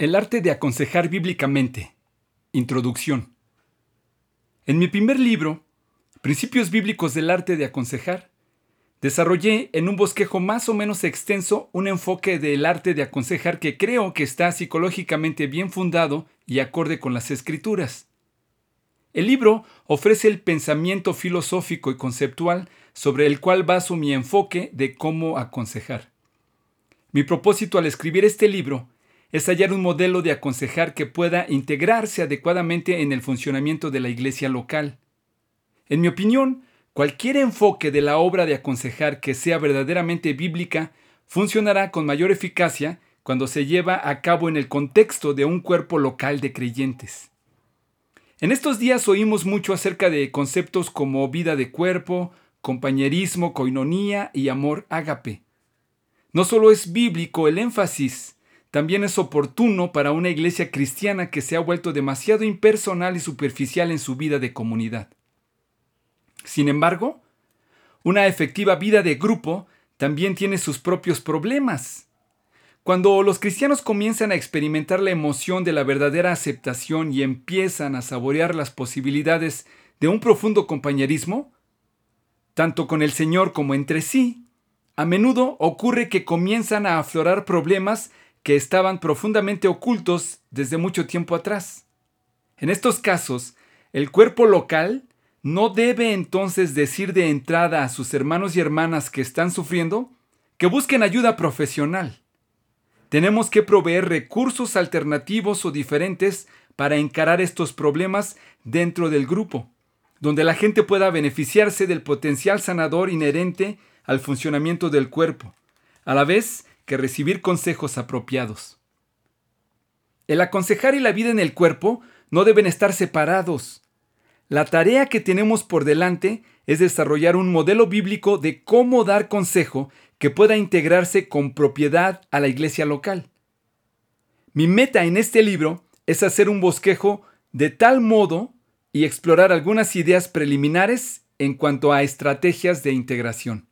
El arte de aconsejar bíblicamente. Introducción. En mi primer libro, Principios bíblicos del arte de aconsejar, desarrollé en un bosquejo más o menos extenso un enfoque del arte de aconsejar que creo que está psicológicamente bien fundado y acorde con las escrituras. El libro ofrece el pensamiento filosófico y conceptual sobre el cual baso mi enfoque de cómo aconsejar. Mi propósito al escribir este libro es hallar un modelo de aconsejar que pueda integrarse adecuadamente en el funcionamiento de la iglesia local. En mi opinión, cualquier enfoque de la obra de aconsejar que sea verdaderamente bíblica funcionará con mayor eficacia cuando se lleva a cabo en el contexto de un cuerpo local de creyentes. En estos días oímos mucho acerca de conceptos como vida de cuerpo, compañerismo, coinonía y amor ágape. No solo es bíblico el énfasis, también es oportuno para una iglesia cristiana que se ha vuelto demasiado impersonal y superficial en su vida de comunidad. Sin embargo, una efectiva vida de grupo también tiene sus propios problemas. Cuando los cristianos comienzan a experimentar la emoción de la verdadera aceptación y empiezan a saborear las posibilidades de un profundo compañerismo, tanto con el Señor como entre sí, a menudo ocurre que comienzan a aflorar problemas que estaban profundamente ocultos desde mucho tiempo atrás. En estos casos, el cuerpo local no debe entonces decir de entrada a sus hermanos y hermanas que están sufriendo que busquen ayuda profesional. Tenemos que proveer recursos alternativos o diferentes para encarar estos problemas dentro del grupo, donde la gente pueda beneficiarse del potencial sanador inherente al funcionamiento del cuerpo, a la vez que recibir consejos apropiados. El aconsejar y la vida en el cuerpo no deben estar separados. La tarea que tenemos por delante es desarrollar un modelo bíblico de cómo dar consejo que pueda integrarse con propiedad a la iglesia local. Mi meta en este libro es hacer un bosquejo de tal modo y explorar algunas ideas preliminares en cuanto a estrategias de integración.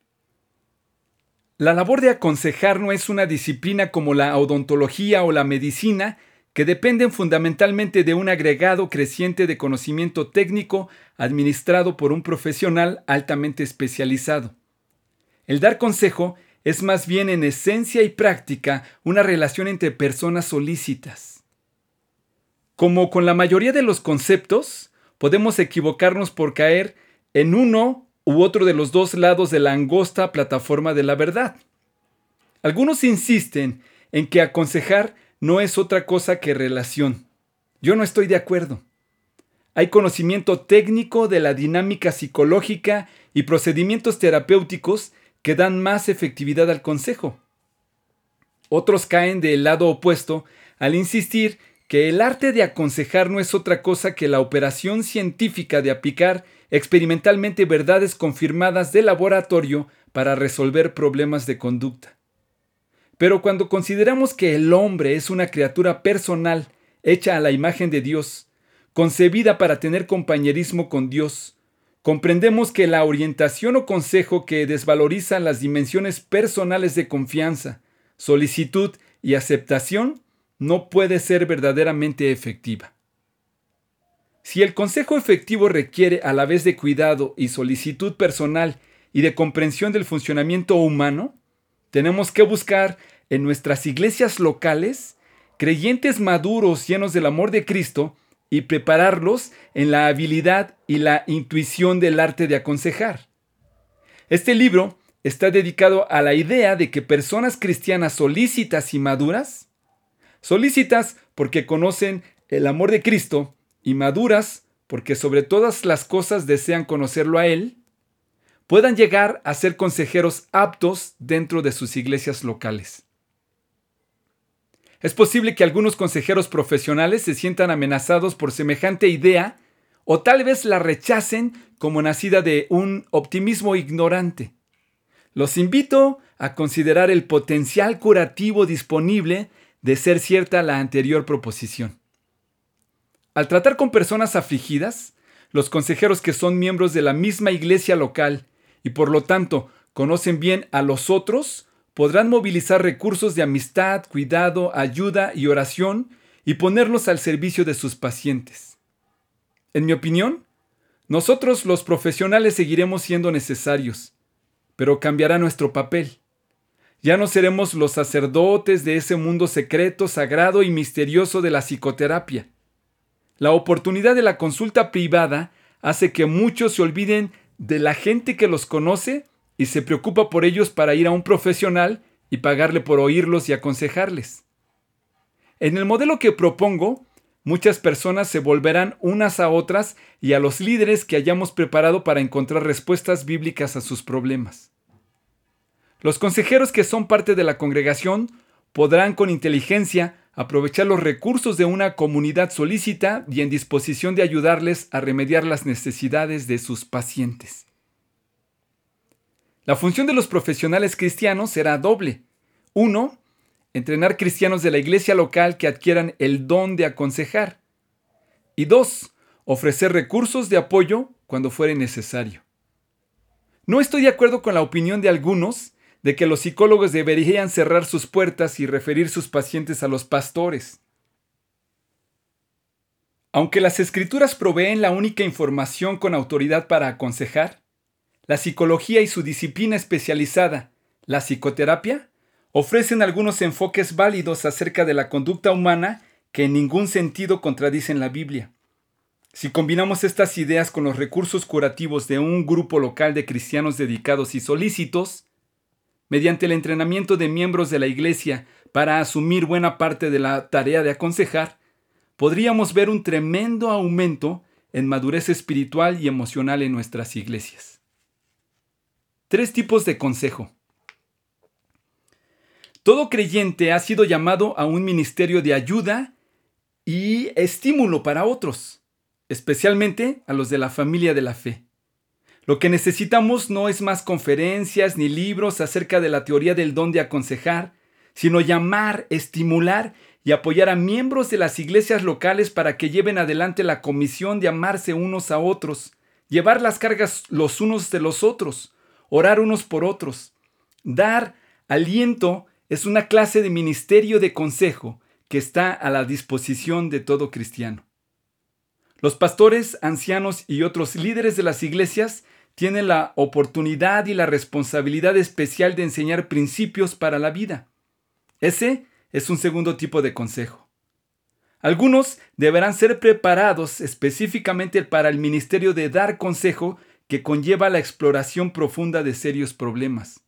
La labor de aconsejar no es una disciplina como la odontología o la medicina que dependen fundamentalmente de un agregado creciente de conocimiento técnico administrado por un profesional altamente especializado. El dar consejo es más bien en esencia y práctica una relación entre personas solícitas. Como con la mayoría de los conceptos, podemos equivocarnos por caer en uno u otro de los dos lados de la angosta plataforma de la verdad. Algunos insisten en que aconsejar no es otra cosa que relación. Yo no estoy de acuerdo. Hay conocimiento técnico de la dinámica psicológica y procedimientos terapéuticos que dan más efectividad al consejo. Otros caen del lado opuesto al insistir que el arte de aconsejar no es otra cosa que la operación científica de aplicar experimentalmente verdades confirmadas de laboratorio para resolver problemas de conducta. Pero cuando consideramos que el hombre es una criatura personal, hecha a la imagen de Dios, concebida para tener compañerismo con Dios, comprendemos que la orientación o consejo que desvaloriza las dimensiones personales de confianza, solicitud y aceptación no puede ser verdaderamente efectiva. Si el consejo efectivo requiere a la vez de cuidado y solicitud personal y de comprensión del funcionamiento humano, tenemos que buscar en nuestras iglesias locales creyentes maduros llenos del amor de Cristo y prepararlos en la habilidad y la intuición del arte de aconsejar. Este libro está dedicado a la idea de que personas cristianas solícitas y maduras, solícitas porque conocen el amor de Cristo y maduras porque sobre todas las cosas desean conocerlo a Él, puedan llegar a ser consejeros aptos dentro de sus iglesias locales. Es posible que algunos consejeros profesionales se sientan amenazados por semejante idea o tal vez la rechacen como nacida de un optimismo ignorante. Los invito a considerar el potencial curativo disponible de ser cierta la anterior proposición. Al tratar con personas afligidas, los consejeros que son miembros de la misma iglesia local y por lo tanto conocen bien a los otros, podrán movilizar recursos de amistad, cuidado, ayuda y oración y ponerlos al servicio de sus pacientes. En mi opinión, nosotros los profesionales seguiremos siendo necesarios, pero cambiará nuestro papel. Ya no seremos los sacerdotes de ese mundo secreto, sagrado y misterioso de la psicoterapia. La oportunidad de la consulta privada hace que muchos se olviden de la gente que los conoce y se preocupa por ellos para ir a un profesional y pagarle por oírlos y aconsejarles. En el modelo que propongo, muchas personas se volverán unas a otras y a los líderes que hayamos preparado para encontrar respuestas bíblicas a sus problemas. Los consejeros que son parte de la congregación podrán con inteligencia aprovechar los recursos de una comunidad solícita y en disposición de ayudarles a remediar las necesidades de sus pacientes. La función de los profesionales cristianos será doble. Uno, entrenar cristianos de la iglesia local que adquieran el don de aconsejar. Y dos, ofrecer recursos de apoyo cuando fuere necesario. No estoy de acuerdo con la opinión de algunos de que los psicólogos deberían cerrar sus puertas y referir sus pacientes a los pastores. Aunque las escrituras proveen la única información con autoridad para aconsejar, la psicología y su disciplina especializada, la psicoterapia, ofrecen algunos enfoques válidos acerca de la conducta humana que en ningún sentido contradicen la Biblia. Si combinamos estas ideas con los recursos curativos de un grupo local de cristianos dedicados y solícitos, mediante el entrenamiento de miembros de la Iglesia para asumir buena parte de la tarea de aconsejar, podríamos ver un tremendo aumento en madurez espiritual y emocional en nuestras iglesias. Tres tipos de consejo. Todo creyente ha sido llamado a un ministerio de ayuda y estímulo para otros, especialmente a los de la familia de la fe. Lo que necesitamos no es más conferencias ni libros acerca de la teoría del don de aconsejar, sino llamar, estimular y apoyar a miembros de las iglesias locales para que lleven adelante la comisión de amarse unos a otros, llevar las cargas los unos de los otros, orar unos por otros. Dar aliento es una clase de ministerio de consejo que está a la disposición de todo cristiano. Los pastores, ancianos y otros líderes de las iglesias tiene la oportunidad y la responsabilidad especial de enseñar principios para la vida. Ese es un segundo tipo de consejo. Algunos deberán ser preparados específicamente para el ministerio de dar consejo que conlleva la exploración profunda de serios problemas.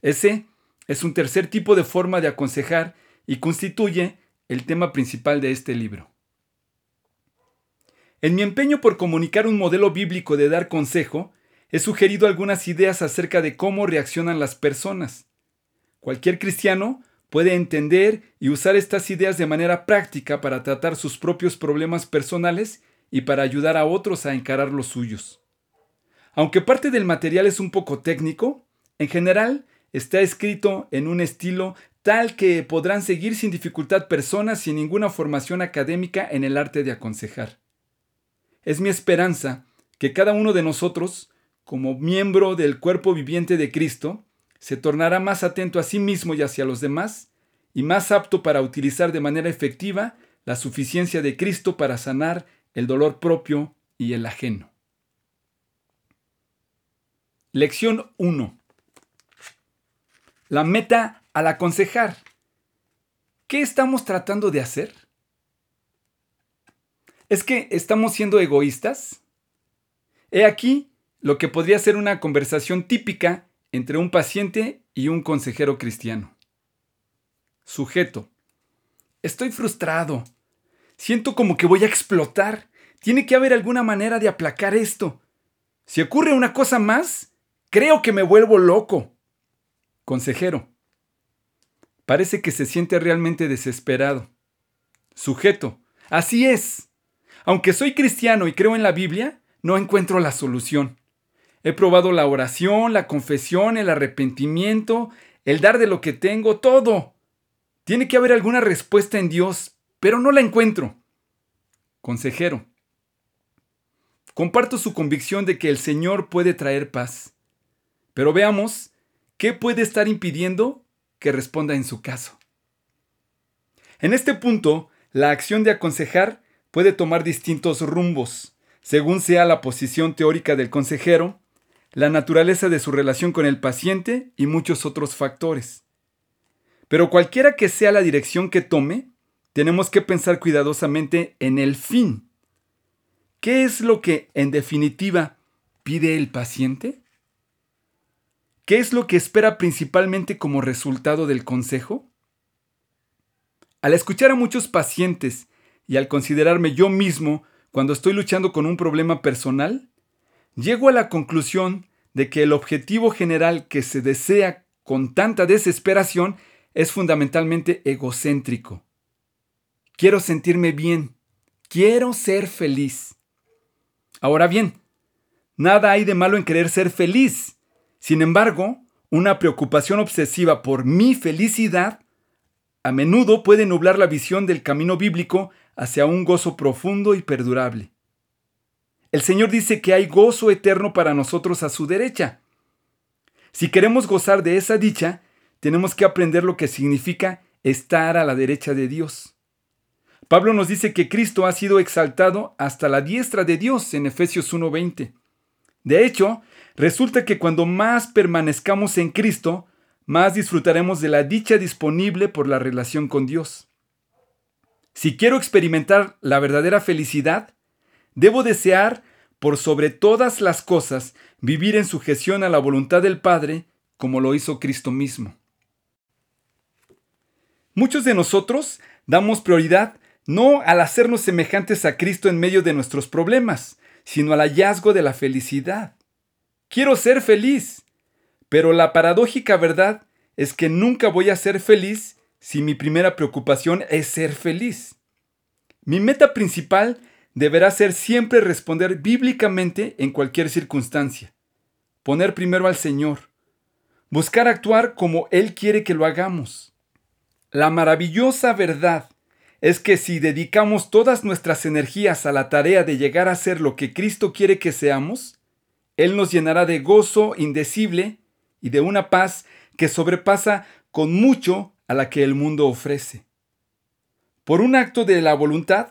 Ese es un tercer tipo de forma de aconsejar y constituye el tema principal de este libro. En mi empeño por comunicar un modelo bíblico de dar consejo, he sugerido algunas ideas acerca de cómo reaccionan las personas. Cualquier cristiano puede entender y usar estas ideas de manera práctica para tratar sus propios problemas personales y para ayudar a otros a encarar los suyos. Aunque parte del material es un poco técnico, en general está escrito en un estilo tal que podrán seguir sin dificultad personas sin ninguna formación académica en el arte de aconsejar. Es mi esperanza que cada uno de nosotros como miembro del cuerpo viviente de Cristo, se tornará más atento a sí mismo y hacia los demás, y más apto para utilizar de manera efectiva la suficiencia de Cristo para sanar el dolor propio y el ajeno. Lección 1. La meta al aconsejar. ¿Qué estamos tratando de hacer? ¿Es que estamos siendo egoístas? He aquí lo que podría ser una conversación típica entre un paciente y un consejero cristiano. Sujeto. Estoy frustrado. Siento como que voy a explotar. Tiene que haber alguna manera de aplacar esto. Si ocurre una cosa más, creo que me vuelvo loco. Consejero. Parece que se siente realmente desesperado. Sujeto. Así es. Aunque soy cristiano y creo en la Biblia, no encuentro la solución. He probado la oración, la confesión, el arrepentimiento, el dar de lo que tengo, todo. Tiene que haber alguna respuesta en Dios, pero no la encuentro. Consejero. Comparto su convicción de que el Señor puede traer paz. Pero veamos, ¿qué puede estar impidiendo que responda en su caso. En este punto, la acción de aconsejar puede tomar distintos rumbos, según sea la posición teórica del consejero, la naturaleza de su relación con el paciente y muchos otros factores. Pero cualquiera que sea la dirección que tome, tenemos que pensar cuidadosamente en el fin. ¿Qué es lo que, en definitiva, pide el paciente? ¿Qué es lo que espera principalmente como resultado del consejo? Al escuchar a muchos pacientes y al considerarme yo mismo cuando estoy luchando con un problema personal, llego a la conclusión de que el objetivo general que se desea con tanta desesperación es fundamentalmente egocéntrico. Quiero sentirme bien, quiero ser feliz. Ahora bien, nada hay de malo en querer ser feliz. Sin embargo, una preocupación obsesiva por mi felicidad a menudo puede nublar la visión del camino bíblico hacia un gozo profundo y perdurable. El Señor dice que hay gozo eterno para nosotros a su derecha. Si queremos gozar de esa dicha, tenemos que aprender lo que significa estar a la derecha de Dios. Pablo nos dice que Cristo ha sido exaltado hasta la diestra de Dios en Efesios 1:20. De hecho, resulta que cuando más permanezcamos en Cristo, más disfrutaremos de la dicha disponible por la relación con Dios. Si quiero experimentar la verdadera felicidad, debo desear, por sobre todas las cosas, vivir en sujeción a la voluntad del Padre, como lo hizo Cristo mismo. Muchos de nosotros damos prioridad no al hacernos semejantes a Cristo en medio de nuestros problemas, sino al hallazgo de la felicidad. Quiero ser feliz, pero la paradójica verdad es que nunca voy a ser feliz si mi primera preocupación es ser feliz. Mi meta principal deberá ser siempre responder bíblicamente en cualquier circunstancia. Poner primero al Señor. Buscar actuar como Él quiere que lo hagamos. La maravillosa verdad es que si dedicamos todas nuestras energías a la tarea de llegar a ser lo que Cristo quiere que seamos, Él nos llenará de gozo indecible y de una paz que sobrepasa con mucho a la que el mundo ofrece. Por un acto de la voluntad,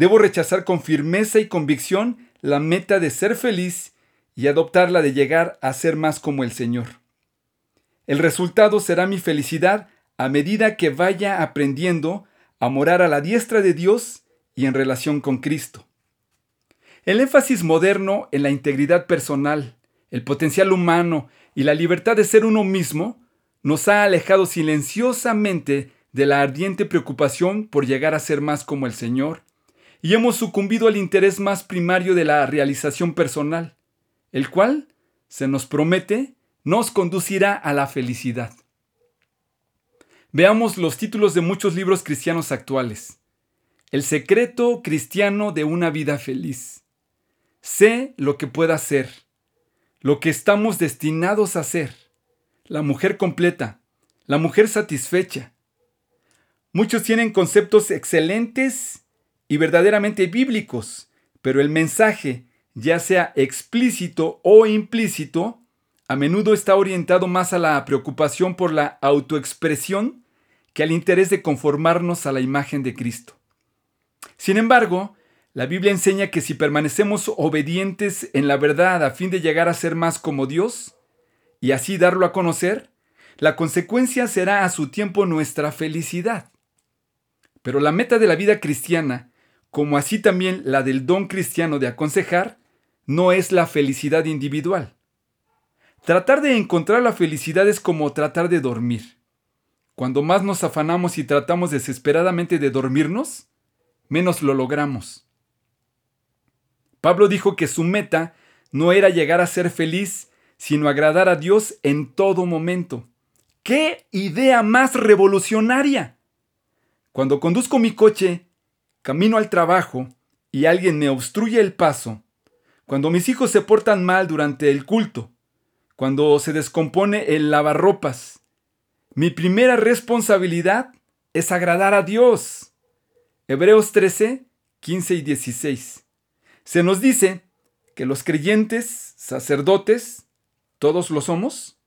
debo rechazar con firmeza y convicción la meta de ser feliz y adoptar la de llegar a ser más como el Señor. El resultado será mi felicidad a medida que vaya aprendiendo a morar a la diestra de Dios y en relación con Cristo. El énfasis moderno en la integridad personal, el potencial humano y la libertad de ser uno mismo nos ha alejado silenciosamente de la ardiente preocupación por llegar a ser más como el Señor, y hemos sucumbido al interés más primario de la realización personal, el cual, se nos promete, nos conducirá a la felicidad. Veamos los títulos de muchos libros cristianos actuales. El secreto cristiano de una vida feliz. Sé lo que pueda ser lo que estamos destinados a ser, la mujer completa, la mujer satisfecha. Muchos tienen conceptos excelentes y verdaderamente bíblicos, pero el mensaje, ya sea explícito o implícito, a menudo está orientado más a la preocupación por la autoexpresión que al interés de conformarnos a la imagen de Cristo. Sin embargo, la Biblia enseña que si permanecemos obedientes en la verdad a fin de llegar a ser más como Dios y así darlo a conocer, la consecuencia será a su tiempo nuestra felicidad. Pero la meta de la vida cristiana, como así también la del don cristiano de aconsejar, no es la felicidad individual. Tratar de encontrar la felicidad es como tratar de dormir. Cuando más nos afanamos y tratamos desesperadamente de dormirnos, menos lo logramos. Pablo dijo que su meta no era llegar a ser feliz, sino agradar a Dios en todo momento. ¡Qué idea más revolucionaria! Cuando conduzco mi coche, camino al trabajo y alguien me obstruye el paso, cuando mis hijos se portan mal durante el culto, cuando se descompone el lavarropas, mi primera responsabilidad es agradar a Dios. Hebreos 13, 15 y 16. Se nos dice que los creyentes, sacerdotes, todos lo somos,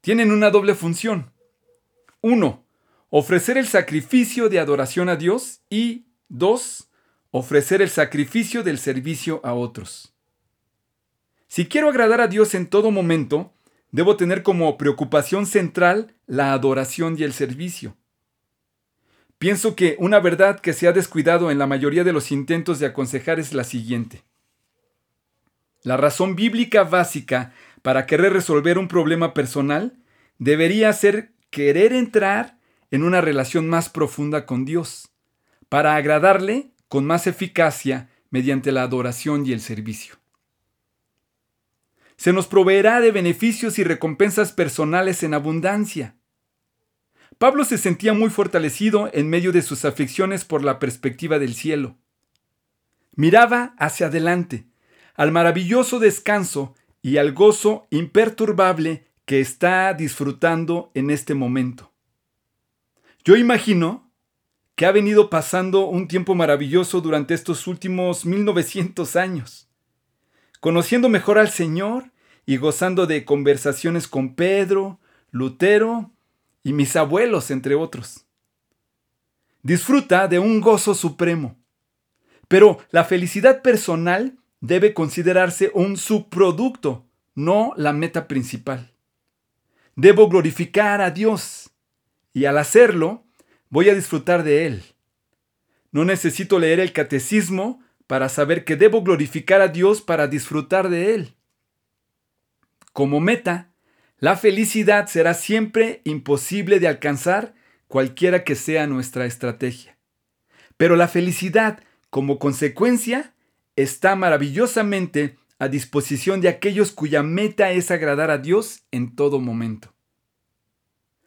tienen una doble función. 1. Ofrecer el sacrificio de adoración a Dios y 2. Ofrecer el sacrificio del servicio a otros. Si quiero agradar a Dios en todo momento, debo tener como preocupación central la adoración y el servicio. Pienso que una verdad que se ha descuidado en la mayoría de los intentos de aconsejar es la siguiente. La razón bíblica básica para querer resolver un problema personal debería ser querer entrar en una relación más profunda con Dios, para agradarle con más eficacia mediante la adoración y el servicio. Se nos proveerá de beneficios y recompensas personales en abundancia. Pablo se sentía muy fortalecido en medio de sus aflicciones por la perspectiva del cielo. Miraba hacia adelante, al maravilloso descanso y al gozo imperturbable que está disfrutando en este momento. Yo imagino que ha venido pasando un tiempo maravilloso durante estos últimos 1900 años, conociendo mejor al Señor y gozando de conversaciones con Pedro, Lutero y mis abuelos, entre otros. Disfruta de un gozo supremo, pero la felicidad personal debe considerarse un subproducto, no la meta principal. Debo glorificar a Dios y al hacerlo voy a disfrutar de Él. No necesito leer el catecismo para saber que debo glorificar a Dios para disfrutar de Él. Como meta, la felicidad será siempre imposible de alcanzar cualquiera que sea nuestra estrategia. Pero la felicidad, como consecuencia, está maravillosamente a disposición de aquellos cuya meta es agradar a Dios en todo momento.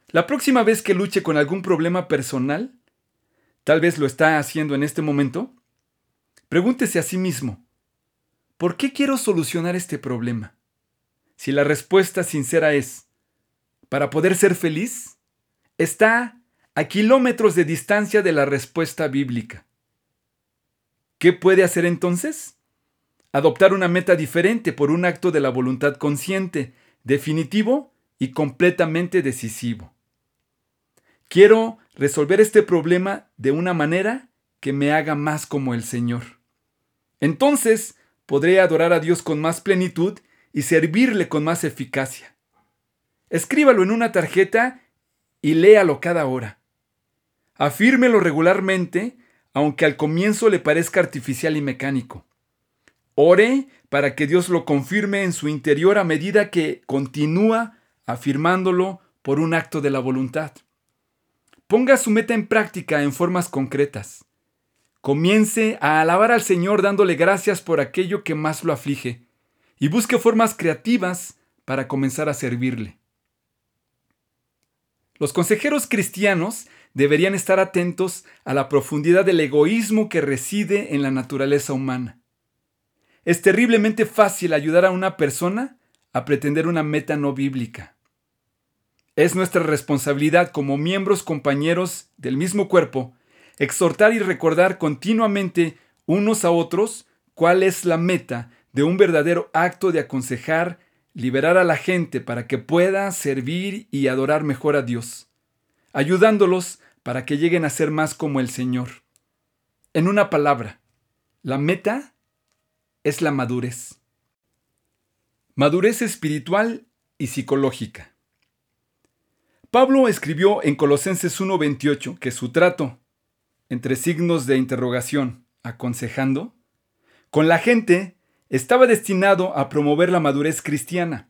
La próxima vez que luche con algún problema personal, tal vez lo está haciendo en este momento, pregúntese a sí mismo, ¿por qué quiero solucionar este problema? Si la respuesta sincera es, para poder ser feliz, está a kilómetros de distancia de la respuesta bíblica. ¿Qué puede hacer entonces? Adoptar una meta diferente por un acto de la voluntad consciente, definitivo y completamente decisivo. Quiero resolver este problema de una manera que me haga más como el Señor. Entonces podré adorar a Dios con más plenitud y servirle con más eficacia. Escríbalo en una tarjeta y léalo cada hora. Afírmelo regularmente aunque al comienzo le parezca artificial y mecánico. Ore para que Dios lo confirme en su interior a medida que continúa afirmándolo por un acto de la voluntad. Ponga su meta en práctica en formas concretas. Comience a alabar al Señor dándole gracias por aquello que más lo aflige y busque formas creativas para comenzar a servirle. Los consejeros cristianos deberían estar atentos a la profundidad del egoísmo que reside en la naturaleza humana. Es terriblemente fácil ayudar a una persona a pretender una meta no bíblica. Es nuestra responsabilidad como miembros compañeros del mismo cuerpo exhortar y recordar continuamente unos a otros cuál es la meta de un verdadero acto de aconsejar, liberar a la gente para que pueda servir y adorar mejor a Dios, ayudándolos para que lleguen a ser más como el Señor. En una palabra, la meta es la madurez. Madurez espiritual y psicológica. Pablo escribió en Colosenses 1:28 que su trato, entre signos de interrogación, aconsejando, con la gente estaba destinado a promover la madurez cristiana.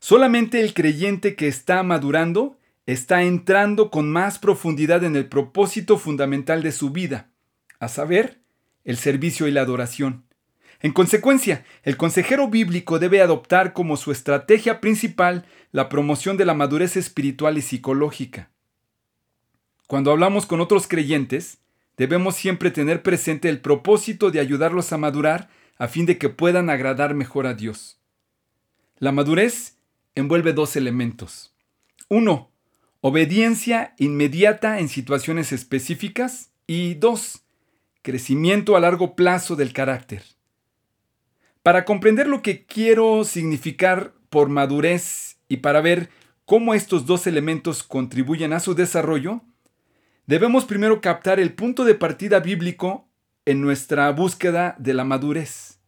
Solamente el creyente que está madurando está entrando con más profundidad en el propósito fundamental de su vida, a saber, el servicio y la adoración. En consecuencia, el consejero bíblico debe adoptar como su estrategia principal la promoción de la madurez espiritual y psicológica. Cuando hablamos con otros creyentes, debemos siempre tener presente el propósito de ayudarlos a madurar a fin de que puedan agradar mejor a Dios. La madurez envuelve dos elementos. Uno, obediencia inmediata en situaciones específicas y dos, crecimiento a largo plazo del carácter. Para comprender lo que quiero significar por madurez y para ver cómo estos dos elementos contribuyen a su desarrollo, debemos primero captar el punto de partida bíblico en nuestra búsqueda de la madurez.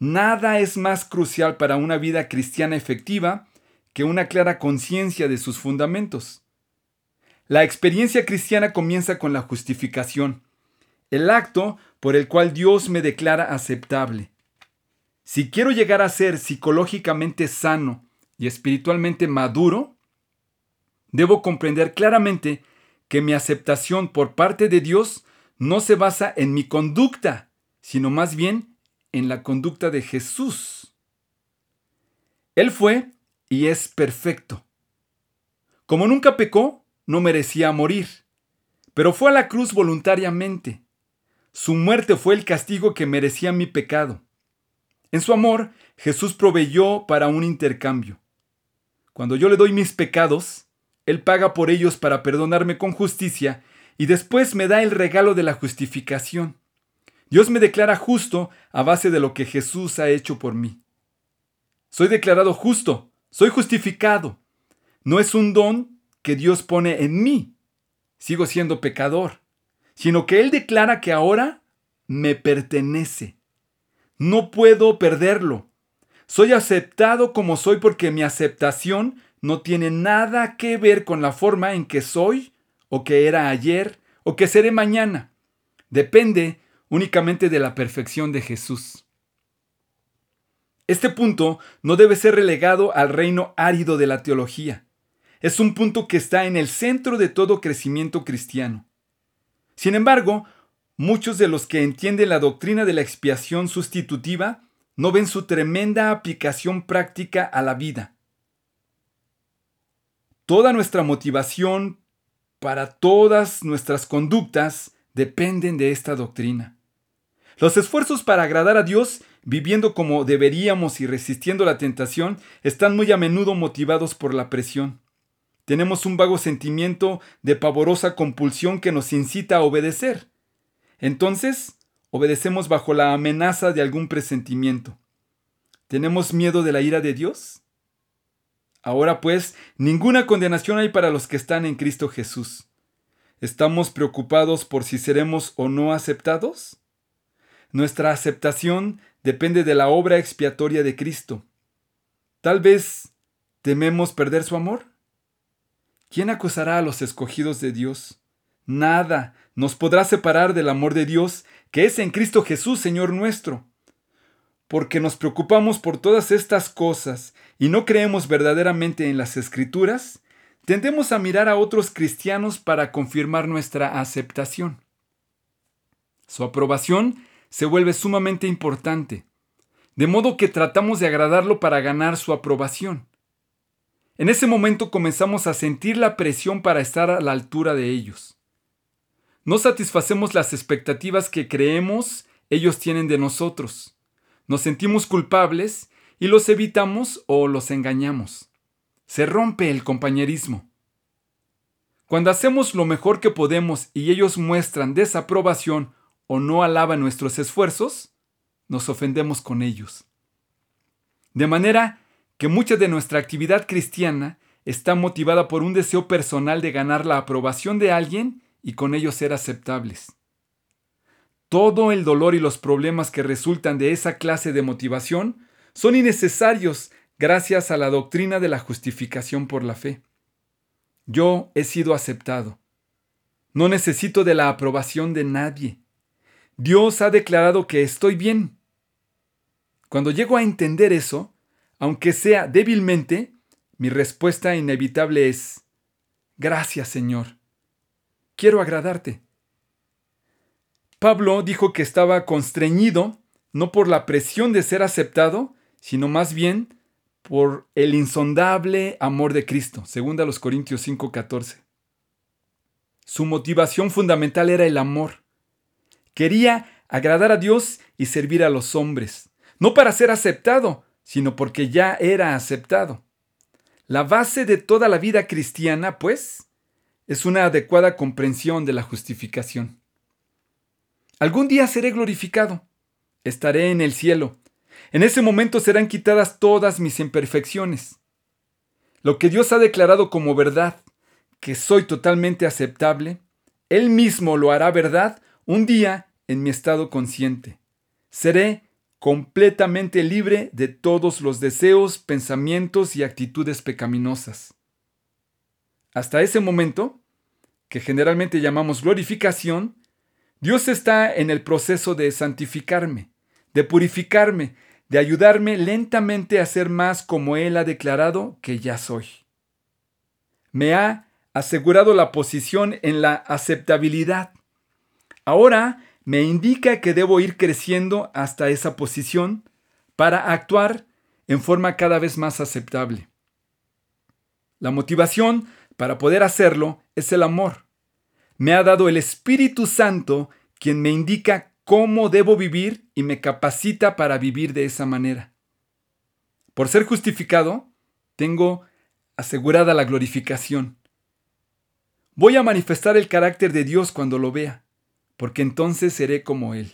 Nada es más crucial para una vida cristiana efectiva que una clara conciencia de sus fundamentos. La experiencia cristiana comienza con la justificación, el acto por el cual Dios me declara aceptable. Si quiero llegar a ser psicológicamente sano y espiritualmente maduro, debo comprender claramente que mi aceptación por parte de Dios no se basa en mi conducta, sino más bien en la conducta de Jesús. Él fue y es perfecto. Como nunca pecó, no merecía morir, pero fue a la cruz voluntariamente. Su muerte fue el castigo que merecía mi pecado. En su amor, Jesús proveyó para un intercambio. Cuando yo le doy mis pecados, Él paga por ellos para perdonarme con justicia y después me da el regalo de la justificación. Dios me declara justo a base de lo que Jesús ha hecho por mí. Soy declarado justo, soy justificado. No es un don que Dios pone en mí. Sigo siendo pecador, sino que Él declara que ahora me pertenece. No puedo perderlo. Soy aceptado como soy porque mi aceptación no tiene nada que ver con la forma en que soy o que era ayer o que seré mañana. Depende únicamente de la perfección de Jesús. Este punto no debe ser relegado al reino árido de la teología. Es un punto que está en el centro de todo crecimiento cristiano. Sin embargo, muchos de los que entienden la doctrina de la expiación sustitutiva no ven su tremenda aplicación práctica a la vida. Toda nuestra motivación para todas nuestras conductas dependen de esta doctrina. Los esfuerzos para agradar a Dios, viviendo como deberíamos y resistiendo la tentación, están muy a menudo motivados por la presión. Tenemos un vago sentimiento de pavorosa compulsión que nos incita a obedecer. Entonces, obedecemos bajo la amenaza de algún presentimiento. ¿Tenemos miedo de la ira de Dios? Ahora pues, ninguna condenación hay para los que están en Cristo Jesús. ¿Estamos preocupados por si seremos o no aceptados? Nuestra aceptación depende de la obra expiatoria de Cristo. Tal vez tememos perder su amor. ¿Quién acusará a los escogidos de Dios? Nada nos podrá separar del amor de Dios que es en Cristo Jesús, Señor nuestro. Porque nos preocupamos por todas estas cosas y no creemos verdaderamente en las Escrituras, tendemos a mirar a otros cristianos para confirmar nuestra aceptación. Su aprobación se vuelve sumamente importante, de modo que tratamos de agradarlo para ganar su aprobación. En ese momento comenzamos a sentir la presión para estar a la altura de ellos. No satisfacemos las expectativas que creemos ellos tienen de nosotros. Nos sentimos culpables y los evitamos o los engañamos. Se rompe el compañerismo. Cuando hacemos lo mejor que podemos y ellos muestran desaprobación o no alaban nuestros esfuerzos, nos ofendemos con ellos. De manera que mucha de nuestra actividad cristiana está motivada por un deseo personal de ganar la aprobación de alguien y con ello ser aceptables. Todo el dolor y los problemas que resultan de esa clase de motivación son innecesarios gracias a la doctrina de la justificación por la fe. Yo he sido aceptado. No necesito de la aprobación de nadie. Dios ha declarado que estoy bien. Cuando llego a entender eso, aunque sea débilmente, mi respuesta inevitable es, gracias Señor, quiero agradarte. Pablo dijo que estaba constreñido no por la presión de ser aceptado, sino más bien por el insondable amor de Cristo, según a los Corintios 5:14. Su motivación fundamental era el amor. Quería agradar a Dios y servir a los hombres, no para ser aceptado, sino porque ya era aceptado. La base de toda la vida cristiana, pues, es una adecuada comprensión de la justificación. Algún día seré glorificado, estaré en el cielo. En ese momento serán quitadas todas mis imperfecciones. lo que Dios ha declarado como verdad, que soy totalmente aceptable, Él mismo lo hará verdad un día en mi estado consciente. Seré completamente libre de todos los deseos, pensamientos y actitudes pecaminosas. Hasta ese momento, que generalmente llamamos glorificación, Dios está en el proceso de santificarme, de purificarme, de ayudarme lentamente a ser más como Él ha declarado que ya soy. Me ha asegurado la posición en la aceptabilidad. Ahora me indica que debo ir creciendo hasta esa posición para actuar en forma cada vez más aceptable. La motivación para poder hacerlo es el amor. Me ha dado el Espíritu Santo quien me indica cómo debo vivir y me capacita para vivir de esa manera. Por ser justificado, tengo asegurada la glorificación. Voy a manifestar el carácter de Dios cuando lo vea porque entonces seré como Él.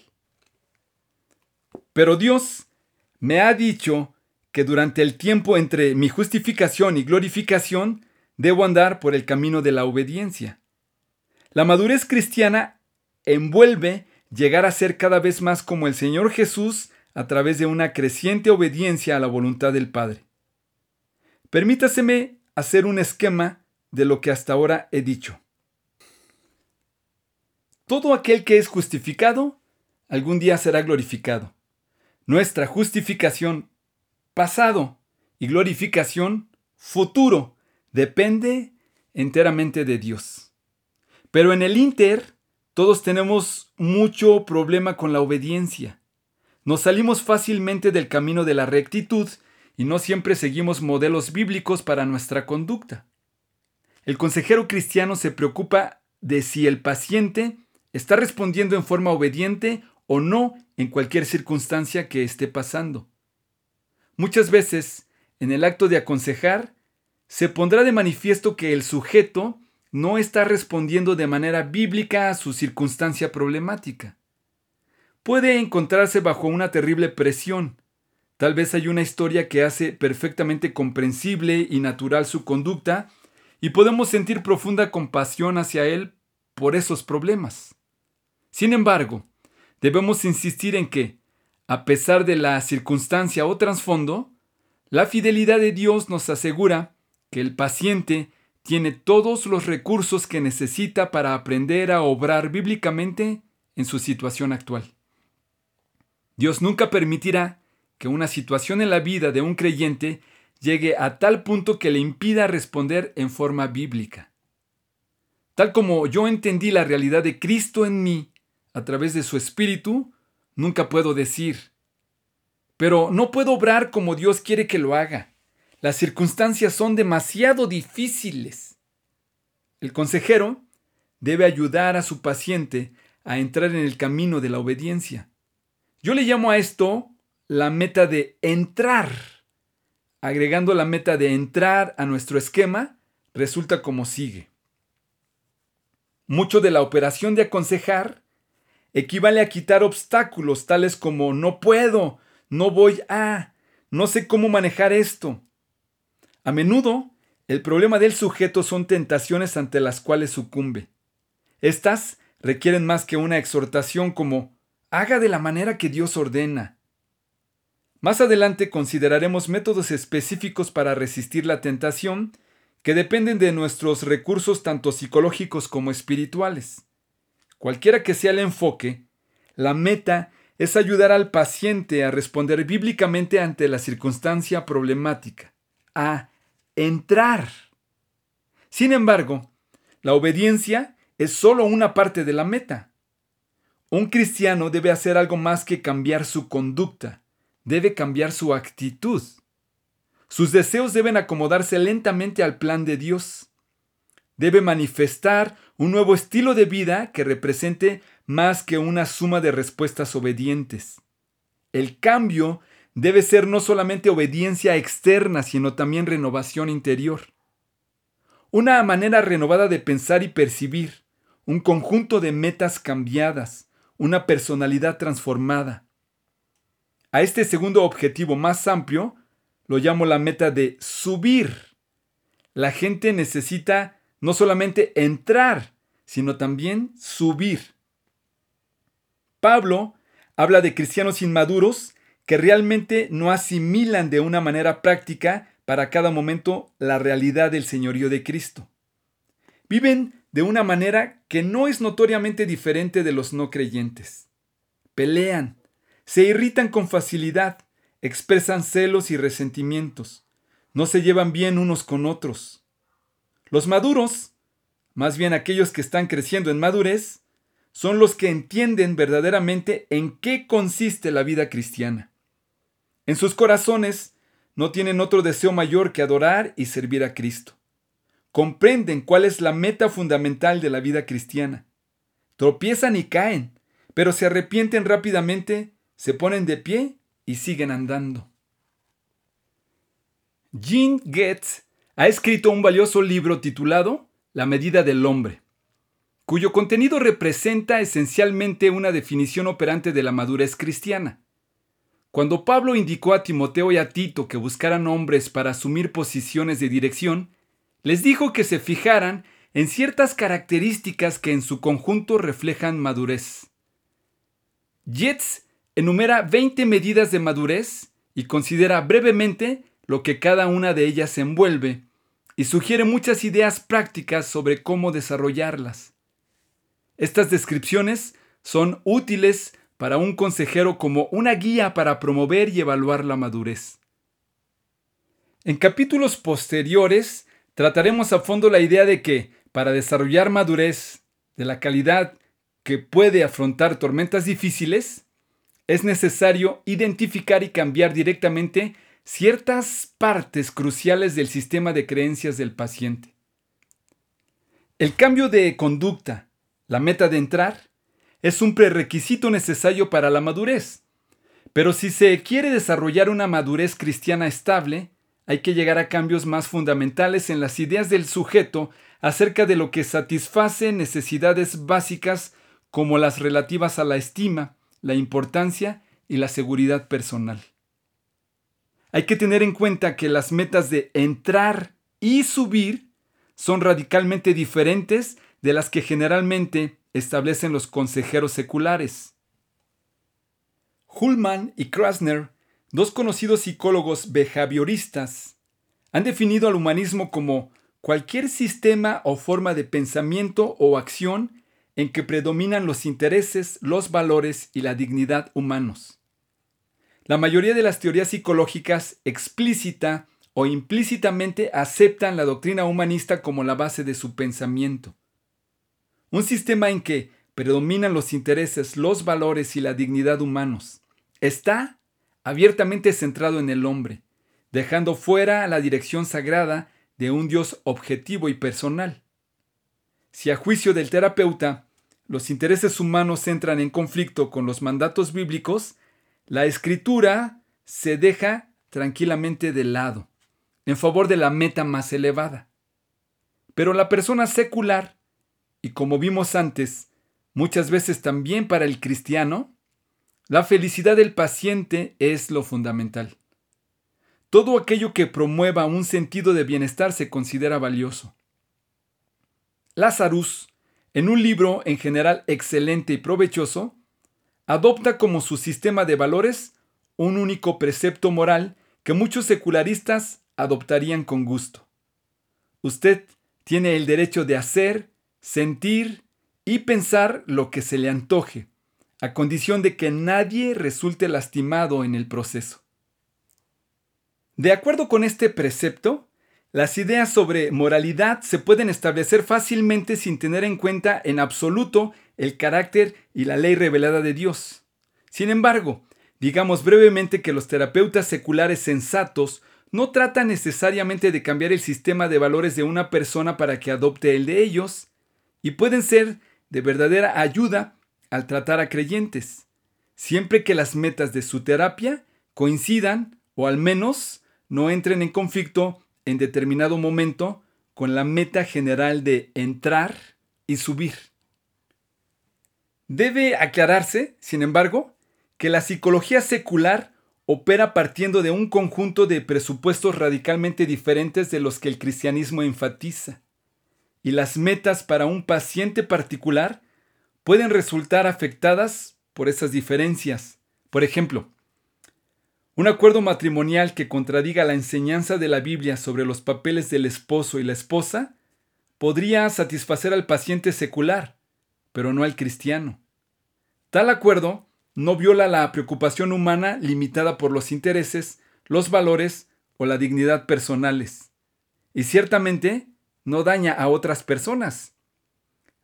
Pero Dios me ha dicho que durante el tiempo entre mi justificación y glorificación debo andar por el camino de la obediencia. La madurez cristiana envuelve llegar a ser cada vez más como el Señor Jesús a través de una creciente obediencia a la voluntad del Padre. Permítaseme hacer un esquema de lo que hasta ahora he dicho. Todo aquel que es justificado, algún día será glorificado. Nuestra justificación pasado y glorificación futuro depende enteramente de Dios. Pero en el Inter, todos tenemos mucho problema con la obediencia. Nos salimos fácilmente del camino de la rectitud y no siempre seguimos modelos bíblicos para nuestra conducta. El consejero cristiano se preocupa de si el paciente está respondiendo en forma obediente o no en cualquier circunstancia que esté pasando. Muchas veces, en el acto de aconsejar, se pondrá de manifiesto que el sujeto no está respondiendo de manera bíblica a su circunstancia problemática. Puede encontrarse bajo una terrible presión. Tal vez hay una historia que hace perfectamente comprensible y natural su conducta y podemos sentir profunda compasión hacia él por esos problemas. Sin embargo, debemos insistir en que, a pesar de la circunstancia o trasfondo, la fidelidad de Dios nos asegura que el paciente tiene todos los recursos que necesita para aprender a obrar bíblicamente en su situación actual. Dios nunca permitirá que una situación en la vida de un creyente llegue a tal punto que le impida responder en forma bíblica. Tal como yo entendí la realidad de Cristo en mí a través de su espíritu, nunca puedo decir, pero no puedo obrar como Dios quiere que lo haga. Las circunstancias son demasiado difíciles. El consejero debe ayudar a su paciente a entrar en el camino de la obediencia. Yo le llamo a esto la meta de entrar. Agregando la meta de entrar a nuestro esquema, resulta como sigue. Mucho de la operación de aconsejar equivale a quitar obstáculos tales como no puedo, no voy a, no sé cómo manejar esto. A menudo, el problema del sujeto son tentaciones ante las cuales sucumbe. Estas requieren más que una exhortación como haga de la manera que Dios ordena. Más adelante consideraremos métodos específicos para resistir la tentación que dependen de nuestros recursos tanto psicológicos como espirituales. Cualquiera que sea el enfoque, la meta es ayudar al paciente a responder bíblicamente ante la circunstancia problemática, a entrar. Sin embargo, la obediencia es solo una parte de la meta. Un cristiano debe hacer algo más que cambiar su conducta, debe cambiar su actitud. Sus deseos deben acomodarse lentamente al plan de Dios debe manifestar un nuevo estilo de vida que represente más que una suma de respuestas obedientes. El cambio debe ser no solamente obediencia externa, sino también renovación interior. Una manera renovada de pensar y percibir, un conjunto de metas cambiadas, una personalidad transformada. A este segundo objetivo más amplio lo llamo la meta de subir la gente necesita no solamente entrar, sino también subir. Pablo habla de cristianos inmaduros que realmente no asimilan de una manera práctica para cada momento la realidad del señorío de Cristo. Viven de una manera que no es notoriamente diferente de los no creyentes. Pelean, se irritan con facilidad, expresan celos y resentimientos, no se llevan bien unos con otros. Los maduros, más bien aquellos que están creciendo en madurez, son los que entienden verdaderamente en qué consiste la vida cristiana. En sus corazones no tienen otro deseo mayor que adorar y servir a Cristo. Comprenden cuál es la meta fundamental de la vida cristiana. Tropiezan y caen, pero se arrepienten rápidamente, se ponen de pie y siguen andando. Jean Getz ha escrito un valioso libro titulado La medida del hombre, cuyo contenido representa esencialmente una definición operante de la madurez cristiana. Cuando Pablo indicó a Timoteo y a Tito que buscaran hombres para asumir posiciones de dirección, les dijo que se fijaran en ciertas características que en su conjunto reflejan madurez. Jets enumera 20 medidas de madurez y considera brevemente lo que cada una de ellas envuelve y sugiere muchas ideas prácticas sobre cómo desarrollarlas. Estas descripciones son útiles para un consejero como una guía para promover y evaluar la madurez. En capítulos posteriores trataremos a fondo la idea de que, para desarrollar madurez de la calidad que puede afrontar tormentas difíciles, es necesario identificar y cambiar directamente ciertas partes cruciales del sistema de creencias del paciente. El cambio de conducta, la meta de entrar, es un prerequisito necesario para la madurez. Pero si se quiere desarrollar una madurez cristiana estable, hay que llegar a cambios más fundamentales en las ideas del sujeto acerca de lo que satisface necesidades básicas como las relativas a la estima, la importancia y la seguridad personal. Hay que tener en cuenta que las metas de entrar y subir son radicalmente diferentes de las que generalmente establecen los consejeros seculares. Hullman y Krasner Dos conocidos psicólogos behavioristas han definido al humanismo como cualquier sistema o forma de pensamiento o acción en que predominan los intereses, los valores y la dignidad humanos. La mayoría de las teorías psicológicas explícita o implícitamente aceptan la doctrina humanista como la base de su pensamiento. Un sistema en que predominan los intereses, los valores y la dignidad humanos está abiertamente centrado en el hombre, dejando fuera la dirección sagrada de un Dios objetivo y personal. Si a juicio del terapeuta los intereses humanos entran en conflicto con los mandatos bíblicos, la escritura se deja tranquilamente de lado, en favor de la meta más elevada. Pero la persona secular, y como vimos antes, muchas veces también para el cristiano, la felicidad del paciente es lo fundamental. Todo aquello que promueva un sentido de bienestar se considera valioso. Lazarus, en un libro en general excelente y provechoso, adopta como su sistema de valores un único precepto moral que muchos secularistas adoptarían con gusto. Usted tiene el derecho de hacer, sentir y pensar lo que se le antoje a condición de que nadie resulte lastimado en el proceso. De acuerdo con este precepto, las ideas sobre moralidad se pueden establecer fácilmente sin tener en cuenta en absoluto el carácter y la ley revelada de Dios. Sin embargo, digamos brevemente que los terapeutas seculares sensatos no tratan necesariamente de cambiar el sistema de valores de una persona para que adopte el de ellos, y pueden ser de verdadera ayuda al tratar a creyentes, siempre que las metas de su terapia coincidan o al menos no entren en conflicto en determinado momento con la meta general de entrar y subir. Debe aclararse, sin embargo, que la psicología secular opera partiendo de un conjunto de presupuestos radicalmente diferentes de los que el cristianismo enfatiza. Y las metas para un paciente particular pueden resultar afectadas por esas diferencias. Por ejemplo, un acuerdo matrimonial que contradiga la enseñanza de la Biblia sobre los papeles del esposo y la esposa podría satisfacer al paciente secular, pero no al cristiano. Tal acuerdo no viola la preocupación humana limitada por los intereses, los valores o la dignidad personales. Y ciertamente no daña a otras personas.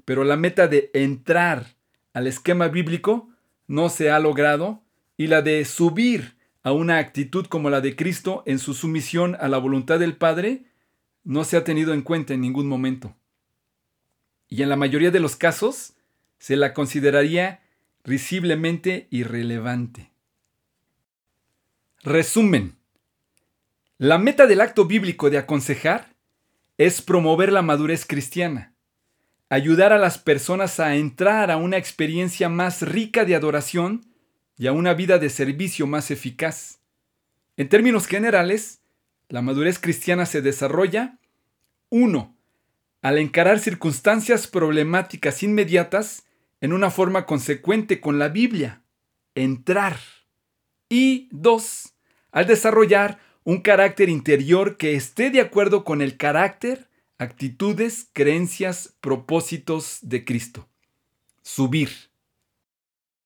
Pero la meta de entrar al esquema bíblico no se ha logrado y la de subir a una actitud como la de Cristo en su sumisión a la voluntad del Padre no se ha tenido en cuenta en ningún momento. Y en la mayoría de los casos se la consideraría risiblemente irrelevante. Resumen. La meta del acto bíblico de aconsejar es promover la madurez cristiana, ayudar a las personas a entrar a una experiencia más rica de adoración y a una vida de servicio más eficaz. En términos generales, la madurez cristiana se desarrolla 1. Al encarar circunstancias problemáticas inmediatas en una forma consecuente con la Biblia, entrar. Y dos, al desarrollar un carácter interior que esté de acuerdo con el carácter, actitudes, creencias, propósitos de Cristo. Subir.